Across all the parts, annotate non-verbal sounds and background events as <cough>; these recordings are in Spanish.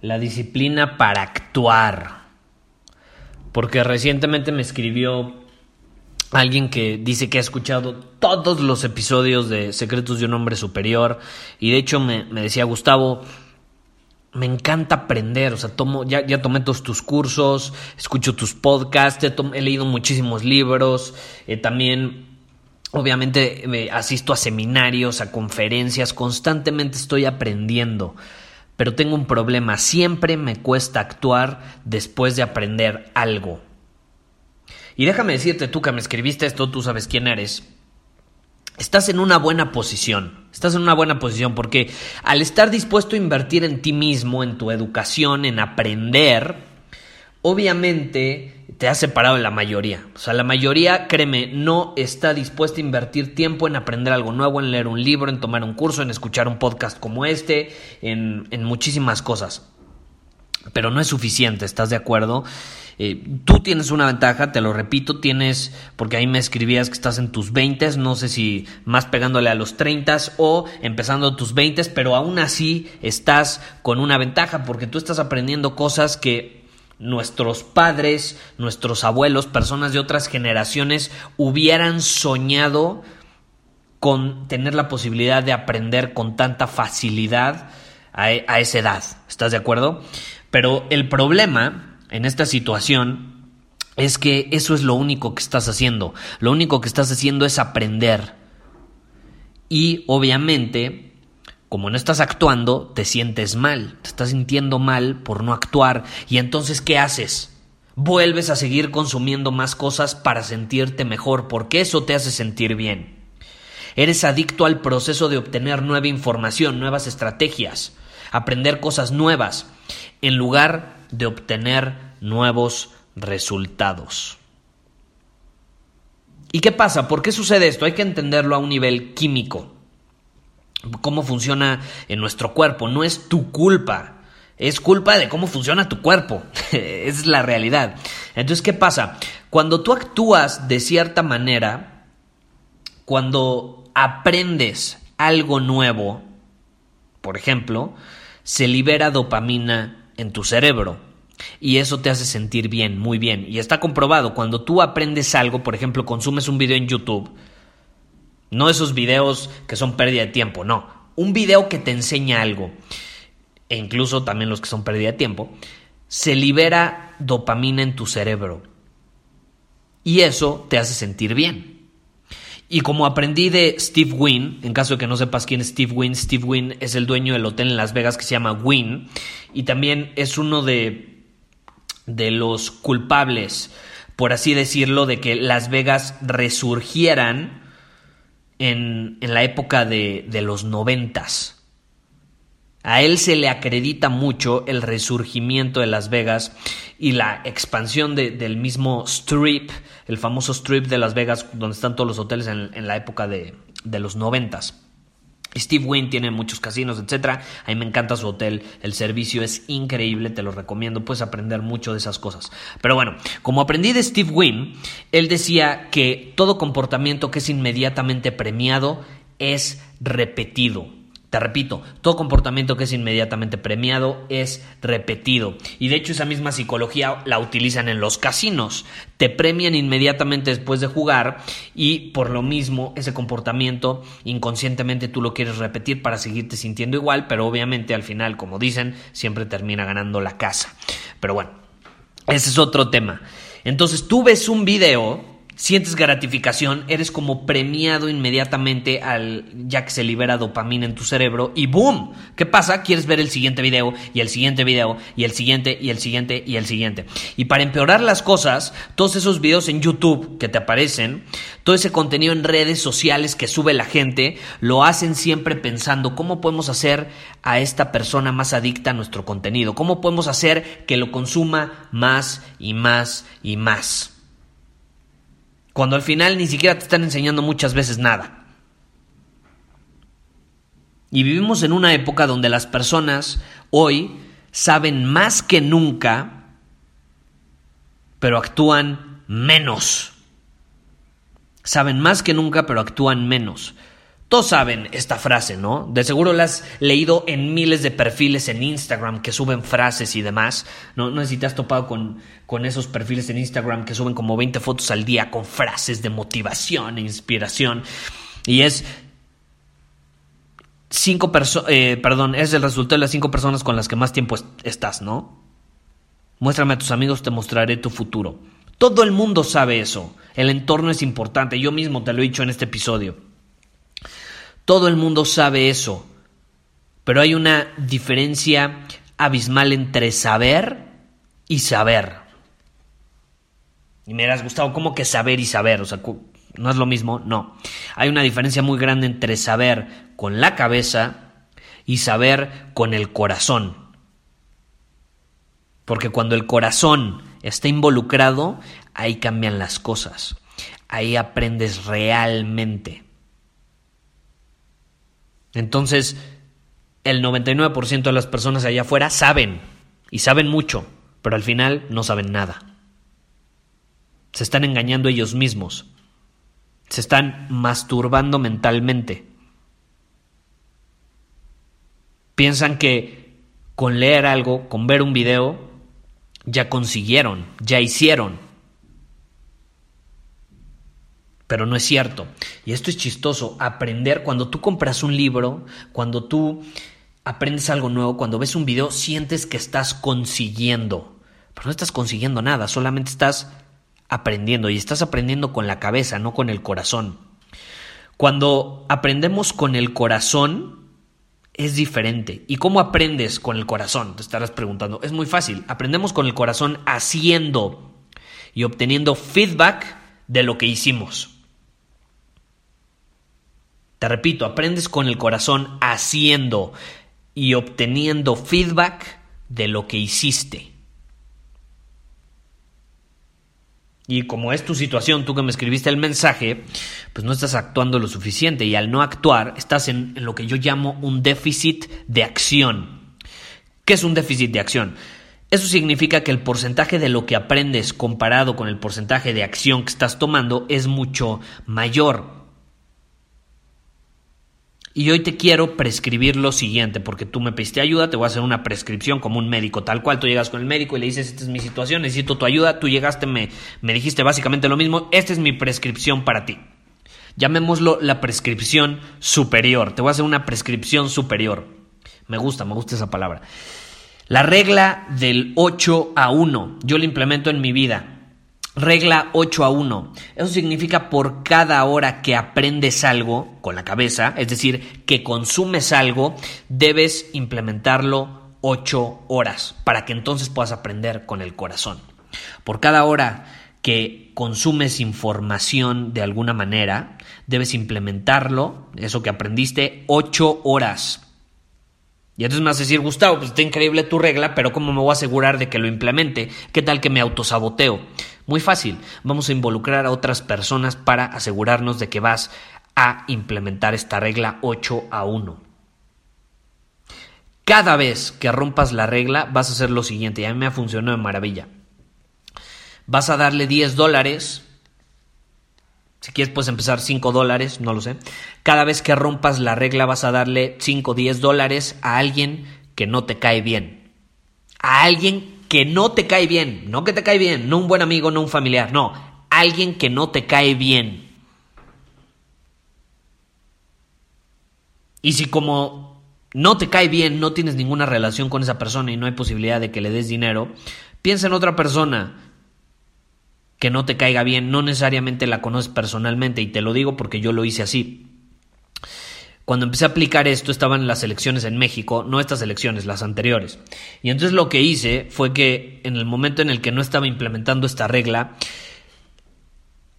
La disciplina para actuar. Porque recientemente me escribió alguien que dice que ha escuchado todos los episodios de Secretos de un Hombre Superior. Y de hecho me, decía, Gustavo, me encanta aprender, o sea, tomo, ya, ya tomé todos tus cursos, escucho tus podcasts, he, leído muchísimos libros, eh, también obviamente me asisto a seminarios, a conferencias, constantemente estoy aprendiendo, pero tengo un problema, siempre me cuesta actuar después de aprender algo. Y déjame decirte tú que me escribiste esto, tú sabes quién eres. Estás en una buena posición, estás en una buena posición porque al estar dispuesto a invertir en ti mismo, en tu educación, en aprender, obviamente te has separado de la mayoría. O sea, la mayoría, créeme, no está dispuesta a invertir tiempo en aprender algo nuevo, en leer un libro, en tomar un curso, en escuchar un podcast como este, en, en muchísimas cosas. Pero no es suficiente, ¿estás de acuerdo? Eh, tú tienes una ventaja, te lo repito, tienes, porque ahí me escribías que estás en tus 20, no sé si más pegándole a los 30 o empezando tus 20, pero aún así estás con una ventaja porque tú estás aprendiendo cosas que nuestros padres, nuestros abuelos, personas de otras generaciones hubieran soñado con tener la posibilidad de aprender con tanta facilidad a, a esa edad. ¿Estás de acuerdo? Pero el problema en esta situación es que eso es lo único que estás haciendo. Lo único que estás haciendo es aprender. Y obviamente, como no estás actuando, te sientes mal. Te estás sintiendo mal por no actuar. Y entonces, ¿qué haces? Vuelves a seguir consumiendo más cosas para sentirte mejor, porque eso te hace sentir bien. Eres adicto al proceso de obtener nueva información, nuevas estrategias, aprender cosas nuevas, en lugar de obtener nuevos resultados. ¿Y qué pasa? ¿Por qué sucede esto? Hay que entenderlo a un nivel químico. Cómo funciona en nuestro cuerpo. No es tu culpa. Es culpa de cómo funciona tu cuerpo. <laughs> es la realidad. Entonces, ¿qué pasa? Cuando tú actúas de cierta manera, cuando aprendes algo nuevo, por ejemplo, se libera dopamina en tu cerebro. Y eso te hace sentir bien, muy bien. Y está comprobado, cuando tú aprendes algo, por ejemplo, consumes un video en YouTube, no esos videos que son pérdida de tiempo, no. Un video que te enseña algo, e incluso también los que son pérdida de tiempo, se libera dopamina en tu cerebro. Y eso te hace sentir bien. Y como aprendí de Steve Wynn, en caso de que no sepas quién es Steve Wynn, Steve Wynn es el dueño del hotel en Las Vegas que se llama Wynn y también es uno de, de los culpables, por así decirlo, de que Las Vegas resurgieran en, en la época de, de los noventas. A él se le acredita mucho el resurgimiento de Las Vegas y la expansión del mismo Strip, el famoso Strip de Las Vegas, donde están todos los hoteles en, la época de, de los noventas. Steve Wynn tiene muchos casinos, etcétera. A mí me encanta su hotel, el servicio es increíble, te lo recomiendo, puedes aprender mucho de esas cosas. Pero bueno, como aprendí de Steve Wynn, él decía que todo comportamiento que es inmediatamente premiado es repetido Te repito, todo comportamiento que es inmediatamente premiado es repetido. Y de hecho esa misma psicología la utilizan en los casinos. Te premian inmediatamente después de jugar y por lo mismo ese comportamiento inconscientemente tú lo quieres repetir para seguirte sintiendo igual, pero obviamente al final, como dicen, siempre termina ganando la casa. Pero bueno, ese es otro tema. Entonces tú ves un video sientes gratificación, eres como premiado inmediatamente al ya que se libera dopamina en tu cerebro y boom, ¿qué pasa? Quieres ver el siguiente video y el siguiente video y el siguiente y el siguiente y el siguiente. Y para empeorar las cosas, todos esos videos en YouTube que te aparecen, todo ese contenido en redes sociales que sube la gente, lo hacen siempre pensando cómo podemos hacer a esta persona más adicta a nuestro contenido, cómo podemos hacer que lo consuma más y más y más cuando al final ni siquiera te están enseñando muchas veces nada. Y vivimos en una época donde las personas hoy saben más que nunca, pero actúan menos. Saben más que nunca, pero actúan menos. Todos saben esta frase, ¿no? De seguro la has leído en miles de perfiles en Instagram que suben frases y demás. No, no sé si te has topado con, con esos perfiles en Instagram que suben como 20 fotos al día con frases de motivación e inspiración. Y es cinco personas, eh, perdón, es el resultado de las cinco personas con las que más tiempo estás, ¿no? Muéstrame a tus amigos, te mostraré tu futuro. Todo el mundo sabe eso. El entorno es importante. Yo mismo te lo he dicho en este episodio. Todo el mundo sabe eso, pero hay una diferencia abismal entre saber y saber. Y me has gustado, ¿cómo que saber y saber? O sea, no es lo mismo, no. Hay una diferencia muy grande entre saber con la cabeza y saber con el corazón. Porque cuando el corazón está involucrado, ahí cambian las cosas. Ahí aprendes realmente. Entonces, el 99% de las personas allá afuera saben, y saben mucho, pero al final no saben nada. Se están engañando ellos mismos. Se están masturbando mentalmente. Piensan que con leer algo, con ver un video, ya consiguieron, ya hicieron. Pero no es cierto. Y esto es chistoso, aprender cuando tú compras un libro, cuando tú aprendes algo nuevo, cuando ves un video, sientes que estás consiguiendo, pero no estás consiguiendo nada, solamente estás aprendiendo y estás aprendiendo con la cabeza, no con el corazón. Cuando aprendemos con el corazón, es diferente. ¿Y cómo aprendes con el corazón? Te estarás preguntando. Es muy fácil. Aprendemos con el corazón haciendo y obteniendo feedback de lo que hicimos. Te repito, aprendes con el corazón haciendo y obteniendo feedback de lo que hiciste. Y como es tu situación, tú que me escribiste el mensaje, pues no estás actuando lo suficiente y al no actuar estás en, lo que yo llamo un déficit de acción. ¿Qué es un déficit de acción? Eso significa que el porcentaje de lo que aprendes comparado con el porcentaje de acción que estás tomando es mucho mayor. Y hoy te quiero prescribir lo siguiente, porque tú me pediste ayuda, te voy a hacer una prescripción como un médico, tal cual tú llegas con el médico y le dices, esta es mi situación, necesito tu ayuda, tú llegaste, me, me dijiste básicamente lo mismo, esta es mi prescripción para ti. Llamémoslo la prescripción superior, te voy a hacer una prescripción superior. Me gusta, me gusta esa palabra. La regla del 8 a 1, yo la implemento en mi vida. Regla 8 a 1. Eso significa por cada hora que aprendes algo con la cabeza, es decir, que consumes algo, debes implementarlo 8 horas para que entonces puedas aprender con el corazón. Por cada hora que consumes información de alguna manera, debes implementarlo, eso que aprendiste, 8 horas. Y entonces me vas a decir, Gustavo, pues está increíble tu regla, pero ¿cómo me voy a asegurar de que lo implemente? ¿Qué tal que me autosaboteo? Muy fácil, vamos a involucrar a otras personas para asegurarnos de que vas a implementar esta regla 8 a 1. Cada vez que rompas la regla vas a hacer lo siguiente, y a mí me ha funcionado de maravilla. Vas a darle 10 dólares Si quieres puedes empezar 5 dólares, no lo sé. Cada vez que rompas la regla vas a darle 5 o 10 dólares a alguien que no te cae bien. A alguien que no te cae bien. No que te cae bien, no un buen amigo, no un familiar, no. Alguien que no te cae bien. Y si como no te cae bien, no tienes ninguna relación con esa persona y no hay posibilidad de que le des dinero, piensa en otra persona que no te caiga bien, no necesariamente la conoces personalmente, y te lo digo porque yo lo hice así. Cuando empecé a aplicar esto estaban las elecciones en México, no estas elecciones, las anteriores. Y entonces lo que hice fue que en el momento en el que no estaba implementando esta regla,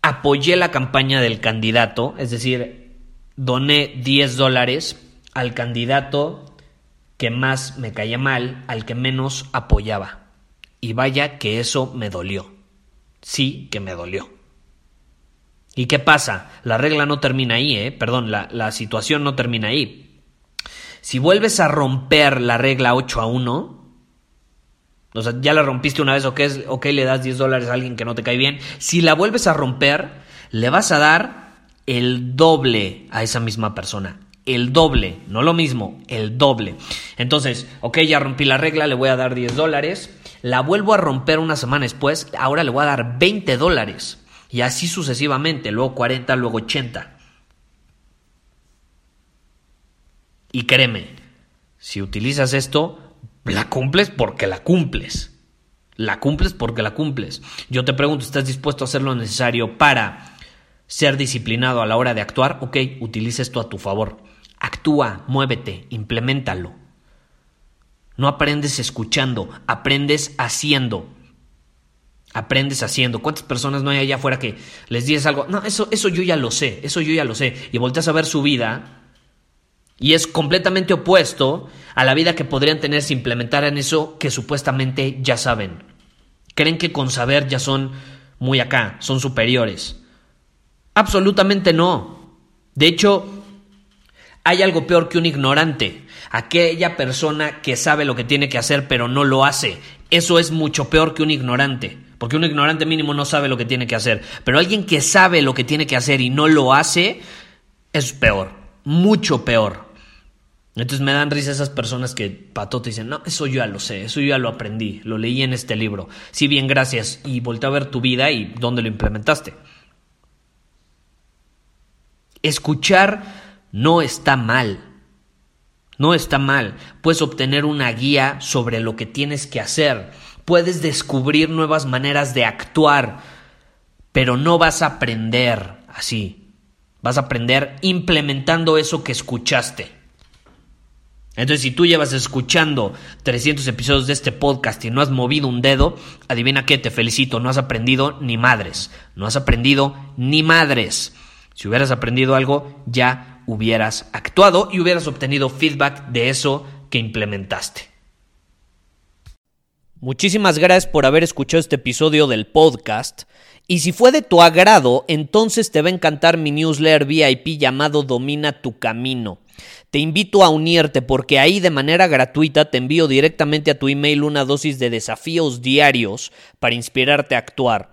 apoyé la campaña del candidato, es decir, doné 10 dólares al candidato que más me caía mal, al que menos apoyaba. Y vaya que eso me dolió sí que me dolió. ¿Y qué pasa? La regla no termina ahí, ¿eh? Perdón, la, situación no termina ahí. Si vuelves a romper la regla 8 a 1, o sea, ya la rompiste una vez, ok, ok, le das 10 dólares a alguien que no te cae bien. Si la vuelves a romper, le vas a dar el doble a esa misma persona. El doble, no lo mismo, el doble. Entonces, ok, ya rompí la regla, le voy a dar 10 dólares la vuelvo a romper una semana después, ahora le voy a dar 20 dólares. Y así sucesivamente, luego 40, luego 80. Y créeme, si utilizas esto, la cumples porque la cumples. La cumples porque la cumples. Yo te pregunto, ¿estás dispuesto a hacer lo necesario para ser disciplinado a la hora de actuar? Ok, utiliza esto a tu favor. Actúa, muévete, implementalo. No aprendes escuchando, aprendes haciendo. Aprendes haciendo. ¿Cuántas personas no hay allá afuera que les dices algo? No, eso, eso yo ya lo sé, eso yo ya lo sé. Y volteas a ver su vida y es completamente opuesto a la vida que podrían tener si implementaran eso que supuestamente ya saben. Creen que con saber ya son muy acá, son superiores. Absolutamente no. De hecho, hay algo peor que un ignorante aquella persona que sabe lo que tiene que hacer pero no lo hace. Eso es mucho peor que un ignorante, porque un ignorante mínimo no sabe lo que tiene que hacer, pero alguien que sabe lo que tiene que hacer y no lo hace es peor, mucho peor. Entonces me dan risa esas personas que patote dicen, no, eso yo ya lo sé, eso yo ya lo aprendí, lo leí en este libro. Sí, bien, gracias. Y volteé a ver tu vida y dónde lo implementaste. Escuchar no está mal. No está mal, puedes obtener una guía sobre lo que tienes que hacer, puedes descubrir nuevas maneras de actuar, pero no vas a aprender así, vas a aprender implementando eso que escuchaste. Entonces, si tú llevas escuchando 300 episodios de este podcast y no has movido un dedo, adivina qué, te felicito, no has aprendido ni madres, no has aprendido ni madres. Si hubieras aprendido algo, ya hubieras actuado y hubieras obtenido feedback de eso que implementaste. Muchísimas gracias por haber escuchado este episodio del podcast. Y si fue de tu agrado, entonces te va a encantar mi newsletter VIP llamado Domina tu Camino. Te invito a unirte porque ahí de manera gratuita te envío directamente a tu email una dosis de desafíos diarios para inspirarte a actuar.